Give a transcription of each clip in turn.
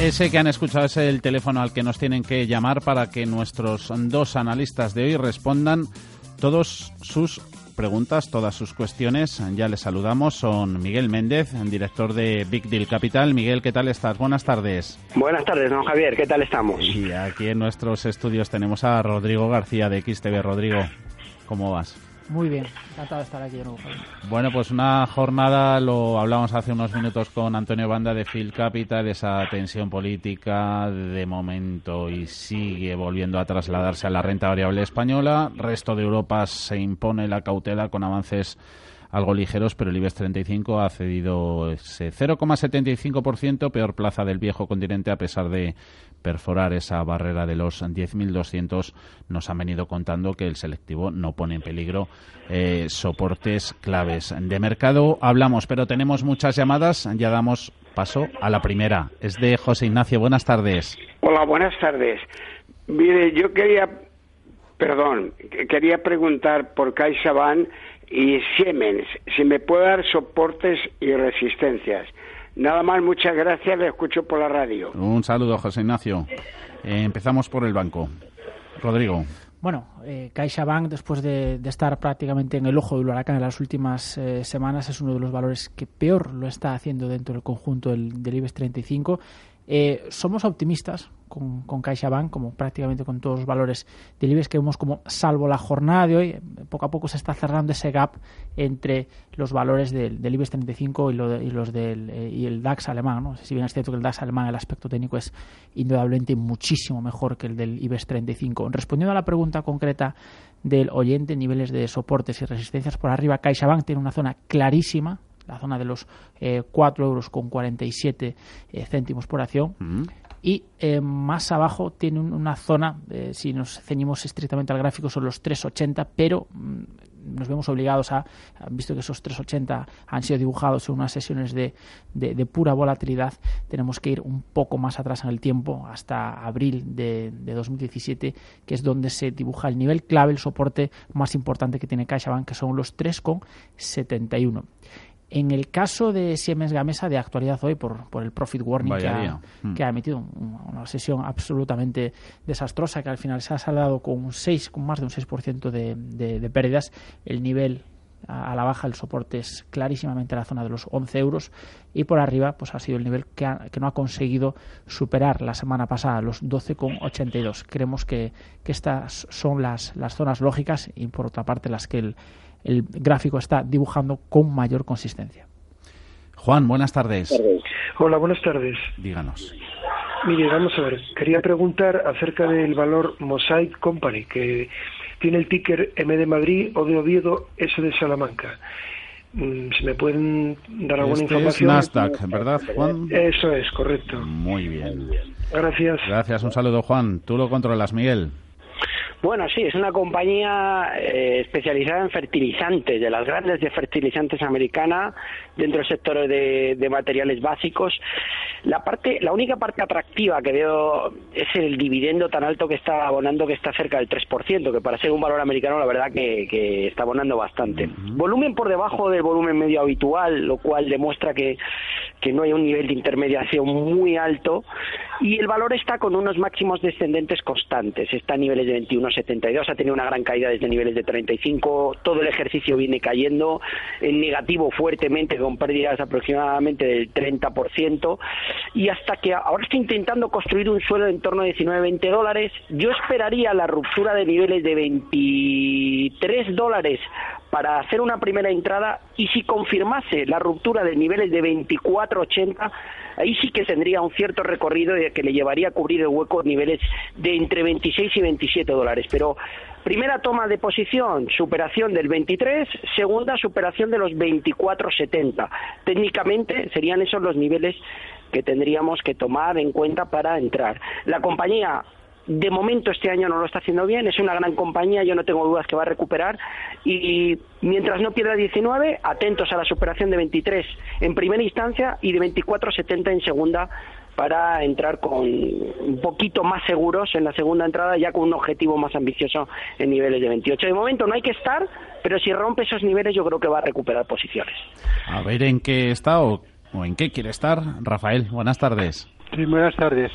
Ese que han escuchado es el teléfono al que nos tienen que llamar para que nuestros dos analistas de hoy respondan todos sus preguntas, todas sus cuestiones. Ya les saludamos. Son Miguel Méndez, director de Big Deal Capital. Miguel, ¿qué tal estás? Buenas tardes. Buenas tardes, don Javier. ¿Qué tal estamos? Y aquí en nuestros estudios tenemos a Rodrigo García de XTV. Rodrigo, ¿cómo vas? Muy bien, encantado de estar aquí de nuevo. Bueno, pues una jornada, lo hablamos hace unos minutos con Antonio Banda de Phil Capital, esa tensión política de momento y sigue volviendo a trasladarse a la renta variable española. Resto de Europa se impone la cautela con avances algo ligeros, pero el IBEX 35 ha cedido ese 0,75%, peor plaza del viejo continente a pesar de perforar esa barrera de los 10.200, nos han venido contando que el selectivo no pone en peligro eh, soportes claves. De mercado hablamos, pero tenemos muchas llamadas. Ya damos paso a la primera. Es de José Ignacio. Buenas tardes. Hola, buenas tardes. Mire, yo quería, perdón, quería preguntar por CaixaBank y Siemens, si me puede dar soportes y resistencias. Nada más, muchas gracias, le escucho por la radio. Un saludo, José Ignacio. Eh, empezamos por el banco. Rodrigo. Bueno, eh, CaixaBank, después de, estar prácticamente en el ojo del huracán en las últimas eh, semanas, es uno de los valores que peor lo está haciendo dentro del conjunto del, del IBEX 35 eh, somos optimistas con, con CaixaBank, como prácticamente con todos los valores del IBEX que vemos como, salvo la jornada de hoy, poco a poco se está cerrando ese gap entre los valores del, del IBEX 35 y, y los del eh, y el DAX alemán. ¿no? Si bien es cierto que el DAX alemán, el aspecto técnico es indudablemente muchísimo mejor que el del IBEX 35. Respondiendo a la pregunta concreta del oyente, niveles de soportes y resistencias por arriba, CaixaBank tiene una zona clarísima la zona de los eh, 4 euros con 47 eh, céntimos por acción. Mm. Y eh, más abajo tiene una zona, eh, si nos ceñimos estrictamente al gráfico, son los 3,80, pero mm, nos vemos obligados a, visto que esos 3,80 han sido dibujados en unas sesiones de, de, pura volatilidad, tenemos que ir un poco más atrás en el tiempo, hasta abril de, de 2017, que es donde se dibuja el nivel clave, el soporte más importante que tiene CaixaBank, que son los 3,71. En el caso de Siemens Gamesa, de actualidad hoy, por, por el profit warning que ha, mm. que ha, emitido, una sesión absolutamente desastrosa, que al final se ha saldado con, un 6, con más de un 6% de, de, de pérdidas, el nivel a, la baja el soporte es clarísimamente la zona de los 11 euros y por arriba pues ha sido el nivel que, que no ha conseguido superar la semana pasada los 12,82 creemos que, que estas son las, las zonas lógicas y por otra parte las que el, el gráfico está dibujando con mayor consistencia. Juan, buenas tardes. Hola, buenas tardes. Díganos. Mire, vamos a ver, quería preguntar acerca del valor Mosaic Company, que tiene el ticker M de Madrid, O de Oviedo, S de Salamanca. Mm, si me pueden dar alguna este información. Es Nasdaq, ¿verdad, Juan? Eso es, correcto. Muy bien. Gracias. Gracias, un saludo, Juan. Tú lo controlas, Miguel. Bueno, sí, es una compañía eh, especializada en fertilizantes, de las grandes de fertilizantes americana, dentro del sector de, de, materiales básicos. La parte, la única parte atractiva que veo es el dividendo tan alto que está abonando, que está cerca del 3%, que para ser un valor americano la verdad que, que está abonando bastante. Volumen por debajo del volumen medio habitual, lo cual demuestra que, que no hay un nivel de intermediación muy alto y el valor está con unos máximos descendentes constantes, está a niveles de 21,72, ha tenido una gran caída desde niveles de 35, todo el ejercicio viene cayendo en negativo fuertemente con pérdidas aproximadamente del 30% y hasta que ahora está intentando construir un suelo en torno a 19-20 dólares, yo esperaría la ruptura de niveles de 23 dólares para hacer una primera entrada y si confirmase la ruptura de niveles de 24.80 ahí sí que tendría un cierto recorrido que le llevaría a cubrir el hueco niveles de entre 26 y 27 dólares. Pero primera toma de posición, superación del 23, segunda superación de los 24.70. Técnicamente serían esos los niveles que tendríamos que tomar en cuenta para entrar. La compañía de momento este año no lo está haciendo bien, es una gran compañía, yo no tengo dudas que va a recuperar y mientras no pierda 19, atentos a la superación de 23 en primera instancia y de 24.70 en segunda para entrar con un poquito más seguros en la segunda entrada, ya con un objetivo más ambicioso en niveles de 28. De momento no hay que estar, pero si rompe esos niveles yo creo que va a recuperar posiciones. A ver en qué está o, en qué quiere estar. Rafael, buenas tardes. Sí, buenas tardes.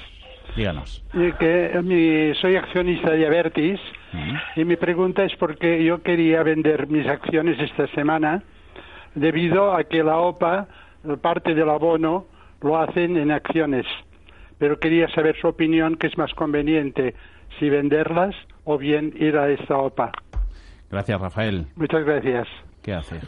Díganos. Que, soy accionista de Avertis y mi pregunta es porque yo quería vender mis acciones esta semana debido a que la OPA, parte del abono, lo hacen en acciones. Pero quería saber su opinión, que es más conveniente, si venderlas o bien ir a esta OPA. Gracias, Rafael. Muchas gracias. ¿Qué hace?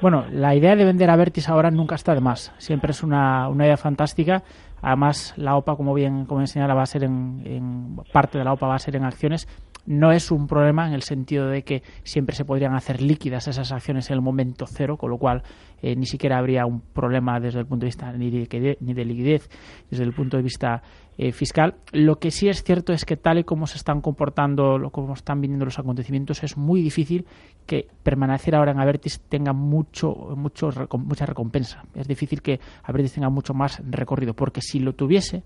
Bueno, la idea de vender a Vertis ahora nunca está de más. Siempre es una, una idea fantástica. Además, la OPA, como bien como enseñara, va a ser en, en, parte de la OPA va a ser en acciones. No es un problema en el sentido de que siempre se podrían hacer líquidas esas acciones en el momento cero, con lo cual eh, ni siquiera habría un problema desde el punto de vista ni de, ni de liquidez, desde el punto de vista eh, fiscal. Lo que sí es cierto es que tal y como se están comportando, como están viniendo los acontecimientos, es muy difícil que permanecer ahora en Avertis tenga mucho, mucho, mucha recompensa. Es difícil que Avertis tenga mucho más recorrido, porque si lo tuviese,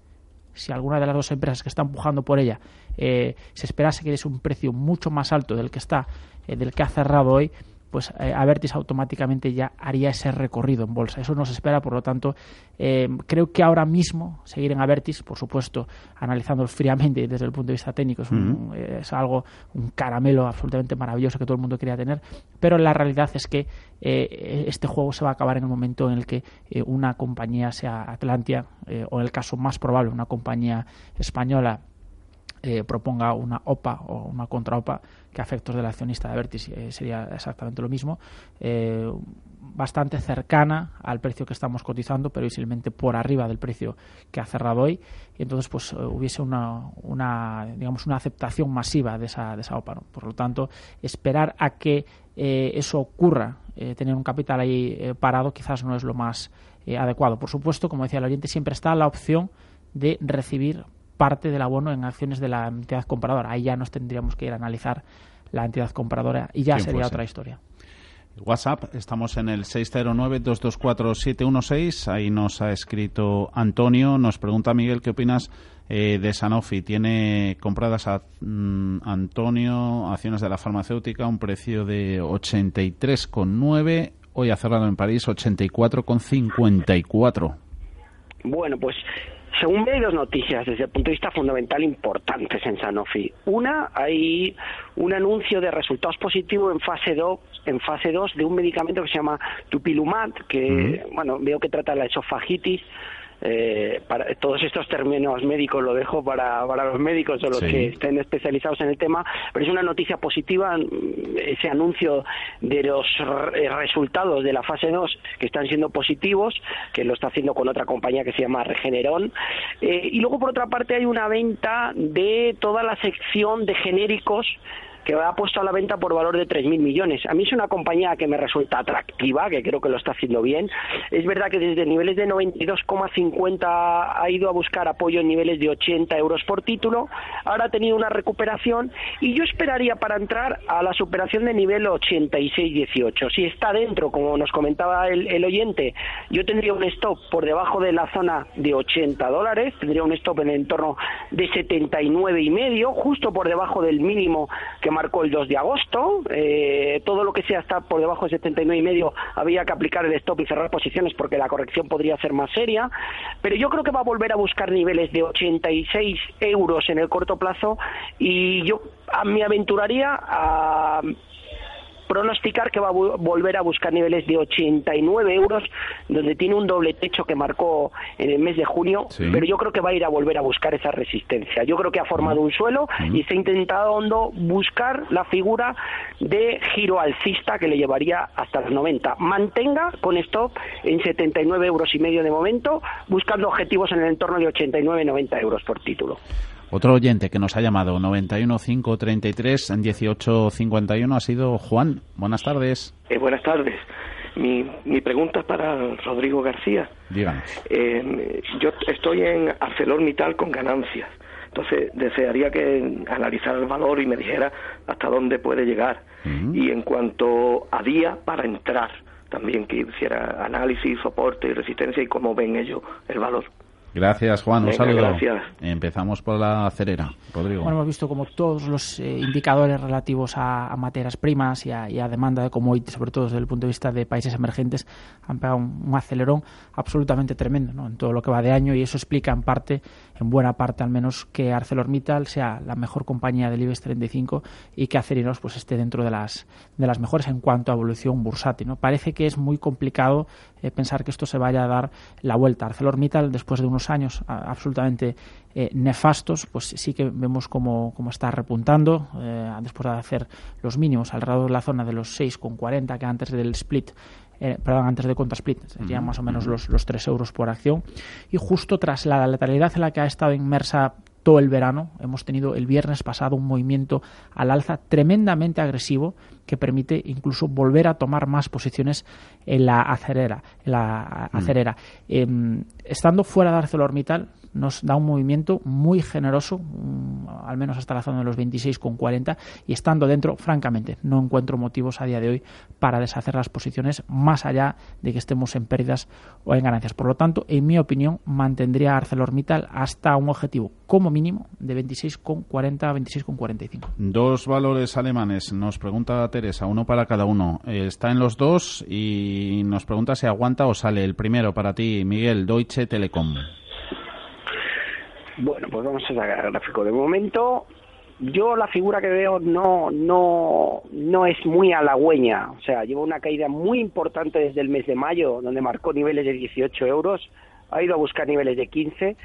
si alguna de las dos empresas que está empujando por ella eh, se esperase que es un precio mucho más alto del que está, eh, del que ha cerrado hoy, pues eh, Avertis automáticamente ya haría ese recorrido en bolsa. Eso nos espera, por lo tanto, eh, creo que ahora mismo seguir en Avertis, por supuesto, analizándolo fríamente desde el punto de vista técnico, es, es, algo, un caramelo absolutamente maravilloso que todo el mundo quería tener, pero la realidad es que eh, este juego se va a acabar en el momento en el que una compañía sea Atlantia, o en el caso más probable, una compañía española eh, proponga una OPA o una contra-OPA, que a efectos del accionista de Vertis eh, sería exactamente lo mismo, eh, bastante cercana al precio que estamos cotizando, pero visiblemente por arriba del precio que ha cerrado hoy, y entonces pues hubiese una, una, digamos, una aceptación masiva de esa, de esa OPA. Por lo tanto, esperar a que eso ocurra, tener un capital ahí parado, quizás no es lo más adecuado. Por supuesto, como decía el oyente, siempre está la opción de recibir parte del abono en acciones de la entidad compradora. Ahí ya nos tendríamos que ir a analizar la entidad compradora y ya sería otra historia. WhatsApp, estamos en el 609-224-716. Ahí nos ha escrito Antonio. Nos pregunta Miguel qué opinas eh, de Sanofi. Tiene compradas a mm, Antonio acciones de la farmacéutica a un precio de 83,9. Hoy ha cerrado en París 84,54. Bueno, pues según hay dos noticias desde el punto de vista fundamental importantes en Sanofi. Una, hay un anuncio de resultados positivos en fase 2 en fase 2 de un medicamento que se llama Tupilumab, que bueno, veo que trata la esofagitis eh, para todos estos términos médicos lo dejo para, para los médicos o los que estén especializados en el tema, pero es una noticia positiva mm, ese anuncio de los resultados de la fase 2 que están siendo positivos, que lo está haciendo con otra compañía que se llama Regeneron. Eh, y luego, por otra parte, hay una venta de toda la sección de genéricos que ha puesto a la venta por valor de 3.000 millones. A mí es una compañía que me resulta atractiva, que creo que lo está haciendo bien. Es verdad que desde niveles de 92,50 ha ido a buscar apoyo en niveles de 80 euros por título. Ahora ha tenido una recuperación y yo esperaría para entrar a la superación de nivel 86-18. Si está dentro, como nos comentaba el, el oyente, yo tendría un stop por debajo de la zona de 80 dólares, tendría un stop en el entorno de 79 y medio, justo por debajo del mínimo que marcó el 2 de agosto. Eh, todo lo que sea estar por debajo de 79 y medio había que aplicar el stop y cerrar posiciones porque la corrección podría ser más seria. Pero yo creo que va a volver a buscar niveles de 86 euros en el corto plazo y yo me aventuraría a pronosticar que va a volver a buscar niveles de 89 euros, donde tiene un doble techo que marcó en el mes de junio, pero yo creo que va a ir a volver a buscar esa resistencia. Yo creo que ha formado un suelo y está intentando buscar la figura de giro alcista que le llevaría hasta los 90. Mantenga con stop en 79 euros y medio de momento, buscando objetivos en el entorno de 89-90 euros por título. Otro oyente que nos ha llamado, 91533 en 1851, ha sido Juan. Buenas tardes. Eh, buenas tardes. Mi, mi pregunta es para Rodrigo García. Díganos. Eh, yo estoy en ArcelorMittal con ganancias. Entonces, desearía que analizara el valor y me dijera hasta dónde puede llegar. Y en cuanto a día para entrar, también que hiciera análisis, soporte y resistencia y cómo ven ellos el valor. Gracias, Juan. Un Venga, saludo. gracias. Empezamos por la acerera. Rodrigo. Bueno, hemos visto como todos los eh, indicadores relativos a, a materias primas y a, y a demanda de commodities, sobre todo desde el punto de vista de países emergentes, han pegado un, un acelerón absolutamente tremendo ¿no? en todo lo que va de año y eso explica en parte, en buena parte al menos, que ArcelorMittal sea la mejor compañía del IBEX 35 y que Acerinos pues esté dentro de las de las mejores en cuanto a evolución bursátil. ¿no? Parece que es muy complicado eh, pensar que esto se vaya a dar la vuelta. ArcelorMittal, después de unos años absolutamente eh, nefastos, pues sí que vemos cómo, cómo está repuntando eh, después de hacer los mínimos alrededor de la zona de los 6,40 que antes del split eh, perdón, antes de contra split, serían más o menos los, los 3 euros por acción. Y justo tras la letalidad en la que ha estado inmersa todo el verano, hemos tenido el viernes pasado un movimiento al alza tremendamente agresivo que permite incluso volver a tomar más posiciones en la acerera. En la acerera. Em, estando fuera de ArcelorMittal, nos da un movimiento muy generoso, mm, al menos hasta la zona de los 26,40 y estando dentro, francamente, no encuentro motivos a día de hoy para deshacer las posiciones más allá de que estemos en pérdidas o en ganancias. Por lo tanto, en mi opinión, mantendría ArcelorMittal hasta un objetivo como mínimo de 26,40 a 26,45. Dos valores alemanes. Nos pregunta Teresa, uno para cada uno. Eh, Está en los dos y nos pregunta si aguanta o sale. El primero para ti, Miguel, Deutsche Telekom. Bueno, pues vamos a sacar el gráfico. De momento, yo la figura que veo no, no, no es muy halagüeña. O sea, lleva una caída muy importante desde el mes de mayo, donde marcó niveles de 18 euros. Ha ido a buscar niveles de 15.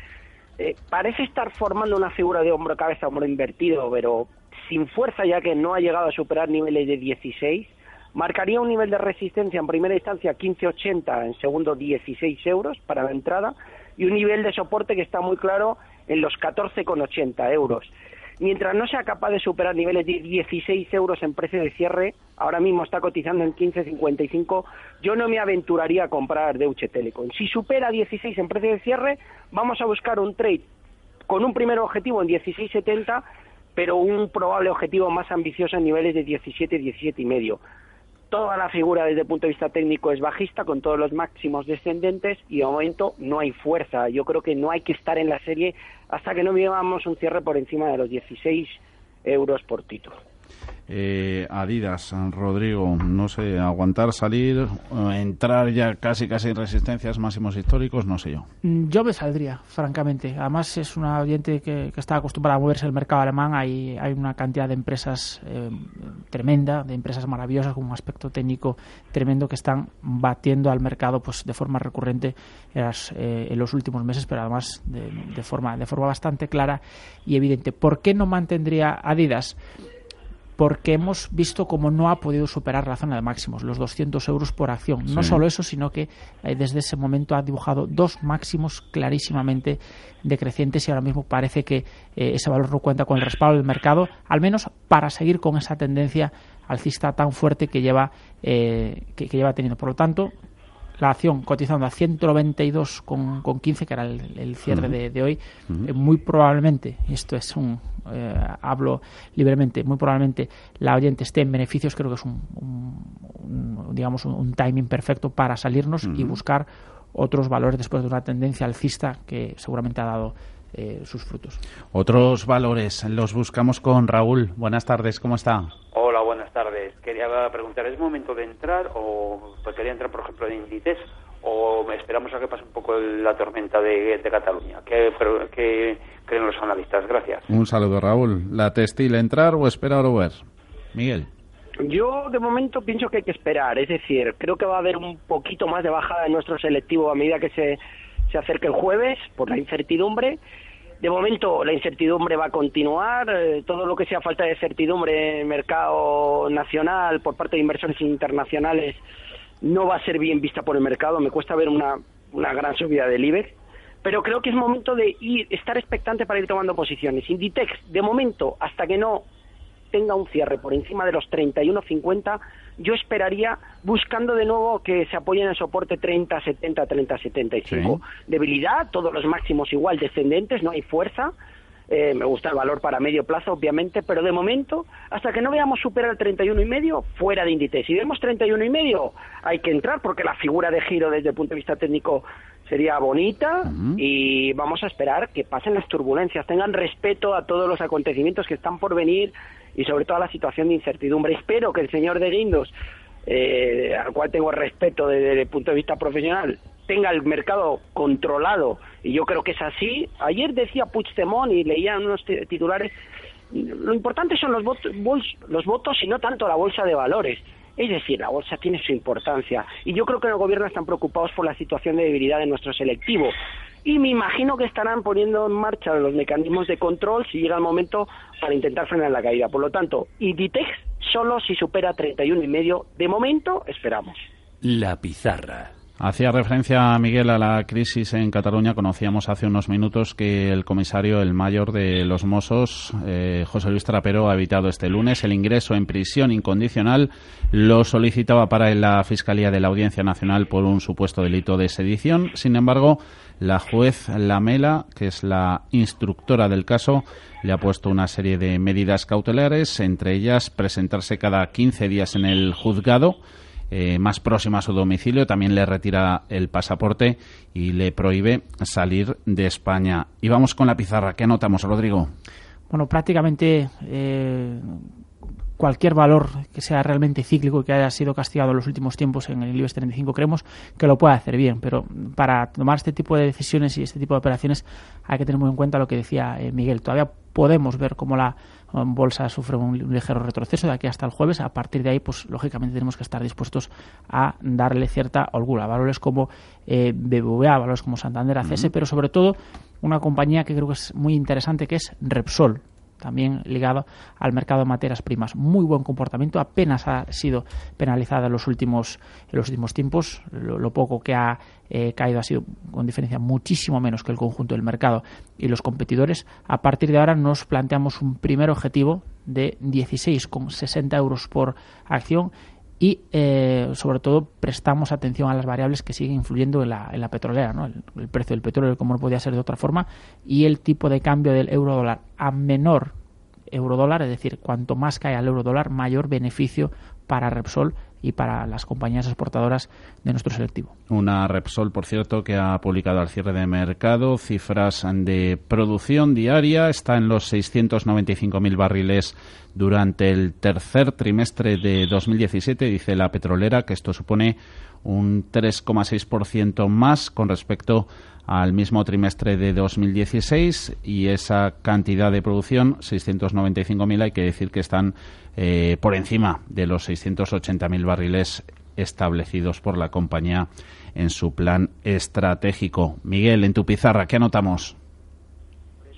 Eh, parece estar formando una figura de hombro cabeza hombro invertido, pero sin fuerza ya que no ha llegado a superar niveles de 16. Marcaría un nivel de resistencia en primera instancia 15.80, en segundo 16 euros para la entrada y un nivel de soporte que está muy claro en los 14,80 euros. Mientras no sea capaz de superar niveles de 16 euros en precio de cierre, ahora mismo está cotizando en 15,55, yo no me aventuraría a comprar Deutsche Telekom. Si supera 16 en precio de cierre, vamos a buscar un trade con un primer objetivo en 16,70, pero un probable objetivo más ambicioso en niveles de 17, 17 y medio. Toda la figura desde el punto de vista técnico es bajista, con todos los máximos descendentes y de momento no hay fuerza. Yo creo que no hay que estar en la serie hasta que no veamos un cierre por encima de los 16 euros por título. Eh, Adidas, Rodrigo, no sé, aguantar, salir, eh, entrar ya casi casi en resistencias máximos históricos, no sé yo. Mm, Yo me saldría, francamente. Además, es una oyente que, que está acostumbrada a moverse el mercado alemán. Hay, hay una cantidad de empresas eh, tremenda, de empresas maravillosas con un aspecto técnico tremendo que están batiendo al mercado pues de forma recurrente en, eh, en los últimos meses, pero además de, de forma, de forma bastante clara y evidente. ¿Por qué no mantendría Adidas? Porque hemos visto cómo no ha podido superar la zona de máximos, los 200 euros por acción. No Sí. solo eso, sino que eh, desde ese momento ha dibujado dos máximos clarísimamente decrecientes y ahora mismo parece que eh, ese valor no cuenta con el respaldo del mercado, al menos para seguir con esa tendencia alcista tan fuerte que lleva, eh, que, que lleva teniendo. Por lo tanto, la acción cotizando a 192,15, con, con 15, que era el, el cierre de, de hoy, eh, muy probablemente, esto es un, eh, hablo libremente, muy probablemente la oyente esté en beneficios, creo que es un, un- un, digamos, un, timing perfecto para salirnos y buscar otros valores después de una tendencia alcista que seguramente ha dado eh, sus frutos. Otros valores los buscamos con Raúl. Buenas tardes, ¿cómo está? Hola, tardes. Quería preguntar, ¿es momento de entrar o pues, quería entrar, por ejemplo, en Inditex o esperamos a que pase un poco la tormenta de, de Cataluña? ¿Qué, pero- qué creen los analistas? Gracias. Un saludo, Raúl. ¿La textil entrar o esperar o ver? Miguel. Yo de momento pienso que hay que esperar, es decir, creo que va a haber un poquito más de bajada en nuestro selectivo a medida que se, se acerque el jueves por la incertidumbre. De momento la incertidumbre va a continuar, eh, todo lo que sea falta de certidumbre en el mercado nacional por parte de inversores internacionales no va a ser bien vista por el mercado, me cuesta ver una, una gran subida del IBEX, pero creo que es momento de ir, estar expectante para ir tomando posiciones. Inditex, de momento, hasta que no tenga un cierre por encima de los 31.50, yo esperaría buscando de nuevo que se apoyen en el soporte 30, 70, 30, 75. Debilidad, todos los máximos igual descendentes, no hay fuerza. Eh, me gusta el valor para medio plazo, obviamente, pero de momento, hasta que no veamos superar el 31 y medio, fuera de índice. Si vemos 31 y medio, hay que entrar porque la figura de giro desde el punto de vista técnico sería bonita y vamos a esperar que pasen las turbulencias, tengan respeto a todos los acontecimientos que están por venir y sobre todo la situación de incertidumbre. Espero que el señor de Guindos, eh, al cual tengo respeto desde el punto de vista profesional, tenga el mercado controlado y yo creo que es así. Ayer decía Puigdemont y leía unos titulares, lo importante son los votos, los votos y no tanto la bolsa de valores. Es decir, la bolsa tiene su importancia y yo creo que el gobierno están preocupados por la situación de debilidad de nuestro selectivo y me imagino que estarán poniendo en marcha los mecanismos de control si llega el momento para intentar frenar la caída. Por lo tanto, Inditex solo si supera 31 y medio. De momento, esperamos. La pizarra. Hacía referencia, Miguel, a la crisis en Cataluña. Conocíamos hace unos minutos que el comisario, el mayor de los Mossos, eh, José Luis Trapero, ha evitado este lunes el ingreso en prisión incondicional. Lo solicitaba para la Fiscalía de la Audiencia Nacional por un supuesto delito de sedición. Sin embargo, la juez Lamela, que es la instructora del caso, le ha puesto una serie de medidas cautelares, entre ellas presentarse cada 15 días en el juzgado eh, más próxima a su domicilio, también le retira el pasaporte y le prohíbe salir de España. Y vamos con la pizarra. ¿Qué anotamos, Rodrigo? Bueno, prácticamente eh, cualquier valor que sea realmente cíclico y que haya sido castigado en los últimos tiempos en el IBEX 35 creemos que lo puede hacer bien, pero para tomar este tipo de decisiones y este tipo de operaciones hay que tener muy en cuenta lo que decía eh, Miguel. Todavía podemos ver cómo la bolsa sufre un, ligero retroceso de aquí hasta el jueves. A partir de ahí, pues lógicamente tenemos que estar dispuestos a darle cierta holgura. Valores como eh, BBVA, valores como Santander, ACS, pero sobre todo una compañía que creo que es muy interesante que es Repsol también ligado al mercado de materias primas. Muy buen comportamiento, apenas ha sido penalizada en los últimos, en los últimos tiempos. Lo, poco que ha eh, caído ha sido con diferencia muchísimo menos que el conjunto del mercado y los competidores. A partir de ahora nos planteamos un primer objetivo de 16,60 euros por acción y eh, sobre todo prestamos atención a las variables que siguen influyendo en la, en la petrolera, ¿no? el, precio del petróleo como no podía ser de otra forma y el tipo de cambio del euro dólar a menor euro dólar, es decir, cuanto más cae el euro dólar, mayor beneficio para Repsol y para las compañías exportadoras de nuestro selectivo. Una Repsol, por cierto, que ha publicado al cierre de mercado cifras de producción diaria, está en los 695.000 barriles durante el tercer trimestre de 2017, dice la petrolera, que esto supone un 3,6% más con respecto al mismo trimestre de 2016 y esa cantidad de producción, 695.000, hay que decir que están eh, por encima de los 680.000 barriles establecidos por la compañía en su plan estratégico. Miguel, en tu pizarra, ¿qué anotamos?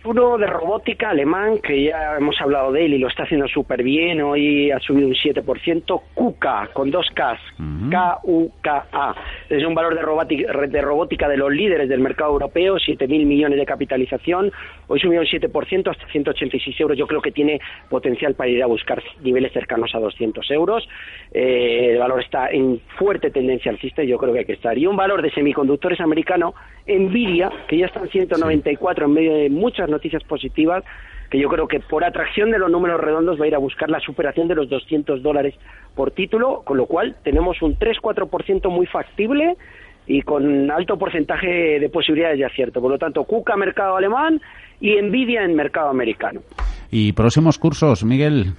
Uno de robótica alemán, que ya hemos hablado de él y lo está haciendo súper bien, hoy ha subido un 7%, KUKA, con dos Ks, K-U-K-A. Es un valor de robótica, de robótica de los líderes del mercado europeo, 7.000 millones de capitalización, hoy subió un 7% hasta 186 euros, yo creo que tiene potencial para ir a buscar niveles cercanos a 200 euros, eh, el valor está en fuerte tendencia alcista y yo creo que hay que estar. Y un valor de semiconductores americano, Nvidia, que ya está en 194 en medio de muchas noticias positivas, que yo creo que por atracción de los números redondos va a ir a buscar la superación de los 200 dólares por título, con lo cual tenemos un 3-4% muy factible y con alto porcentaje de posibilidades de acierto. Por lo tanto, Cuca mercado alemán y Nvidia en mercado americano. ¿Y próximos cursos, Miguel?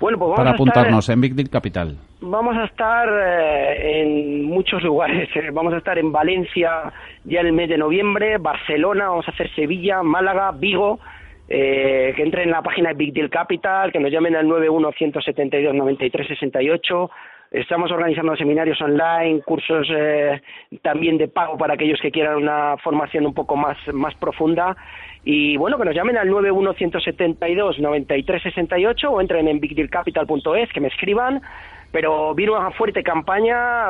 Bueno, pues para apuntarnos en Big Deal Capital. Vamos a estar eh, en muchos lugares. Eh, vamos a estar en Valencia ya en el mes de noviembre, Barcelona, vamos a hacer Sevilla, Málaga, Vigo. Eh, que entren en la página de Big Deal Capital, que nos llamen al 91-172-9368. Estamos organizando seminarios online, cursos también de pago para aquellos que quieran una formación un poco más, más profunda. Y bueno, que nos llamen al 91172-9368 o entren en bigdealcapital.es, que me escriban. Pero viene una fuerte campaña,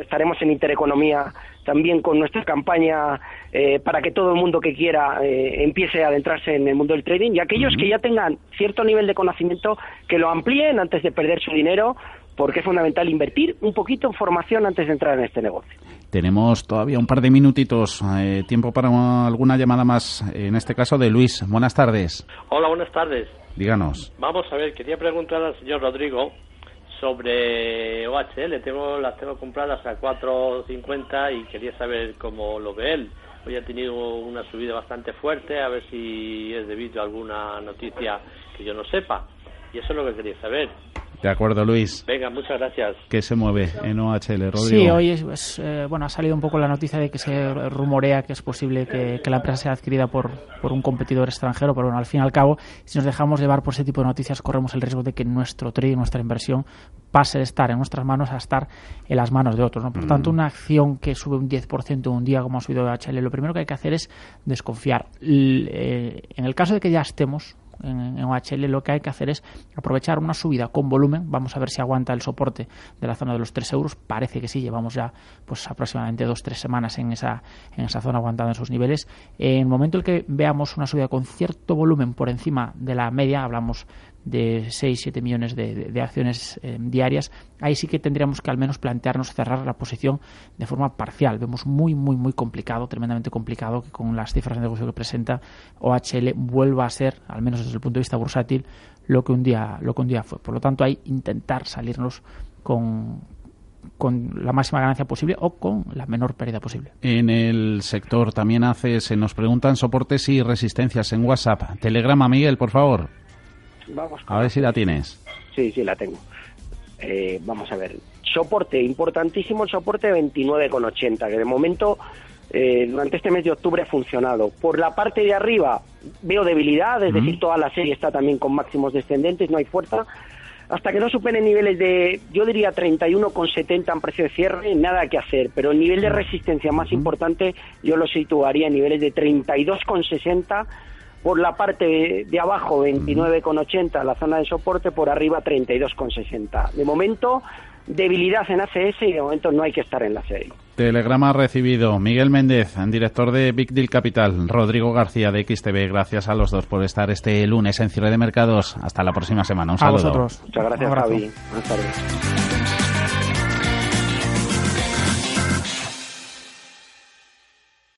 estaremos en Intereconomía también con nuestra campaña eh, para que todo el mundo que quiera eh, empiece a adentrarse en el mundo del trading. Y aquellos que ya tengan cierto nivel de conocimiento que lo amplíen antes de perder su dinero porque es fundamental invertir un poquito en formación antes de entrar en este negocio. Tenemos todavía un par de minutitos, eh, tiempo para alguna llamada más, en este caso de Luis. Buenas tardes. Hola, buenas tardes. Díganos. Vamos a ver, quería preguntar al señor Rodrigo sobre OHL. Tengo, las tengo compradas a 4.50 y quería saber cómo lo ve él. Hoy ha tenido una subida bastante fuerte, a ver si es debido a alguna noticia que yo no sepa. Y eso es lo que quería saber. De acuerdo, Luis. Venga, muchas gracias. ¿Qué se mueve en OHL, Rodrigo? Sí, hoy es, eh, bueno, ha salido un poco la noticia de que se rumorea que es posible que, la empresa sea adquirida por, por, un competidor extranjero, pero bueno, al fin y al cabo, si nos dejamos llevar por ese tipo de noticias, corremos el riesgo de que nuestro trade, nuestra inversión, pase de estar en nuestras manos a estar en las manos de otros. ¿no? Por tanto, mm. una acción que sube un 10% un día, como ha subido OHL, lo primero que hay que hacer es desconfiar. Eh, en el caso de que ya estemos en, OHL, lo que hay que hacer es aprovechar una subida con volumen. Vamos a ver si aguanta el soporte de la zona de los 3 euros. Parece que sí, llevamos ya pues aproximadamente 2-3 semanas en esa, en esa zona aguantando esos niveles. En el momento en que veamos una subida con cierto volumen por encima de la media, hablamos de 6-7 millones de, acciones eh, diarias, ahí sí que tendríamos que al menos plantearnos cerrar la posición de forma parcial. Vemos muy, muy, muy complicado, tremendamente complicado, que con las cifras de negocio que presenta OHL vuelva a ser, al menos desde el punto de vista bursátil, lo que un día, lo que un día fue. Por lo tanto, hay intentar salirnos con, con la máxima ganancia posible o con la menor pérdida posible. En el sector también hace, se nos preguntan soportes y resistencias en WhatsApp. Telegrama, Miguel, por favor. Vamos. A ver si la tienes. Sí, sí, la tengo. Eh, vamos a ver. Soporte, importantísimo el soporte 29,80, que de momento eh, durante este mes de octubre ha funcionado. Por la parte de arriba veo debilidad, es decir, toda la serie está también con máximos descendentes, no hay fuerza. Hasta que no superen niveles de, yo diría 31,70 en precio de cierre, nada que hacer. Pero el nivel de resistencia más importante yo lo situaría en niveles de 32,60 por la parte de, abajo 29,80 la zona de soporte, por arriba 32,60. De momento, debilidad en ACS y de momento no hay que estar en la serie. Telegrama recibido. Miguel Méndez, director de Big Deal Capital. Rodrigo García de XTV. Gracias a los dos por estar este lunes en cierre de mercados. Hasta la próxima semana. Un saludo. A vosotros. Muchas gracias, Javi. Buenas tardes.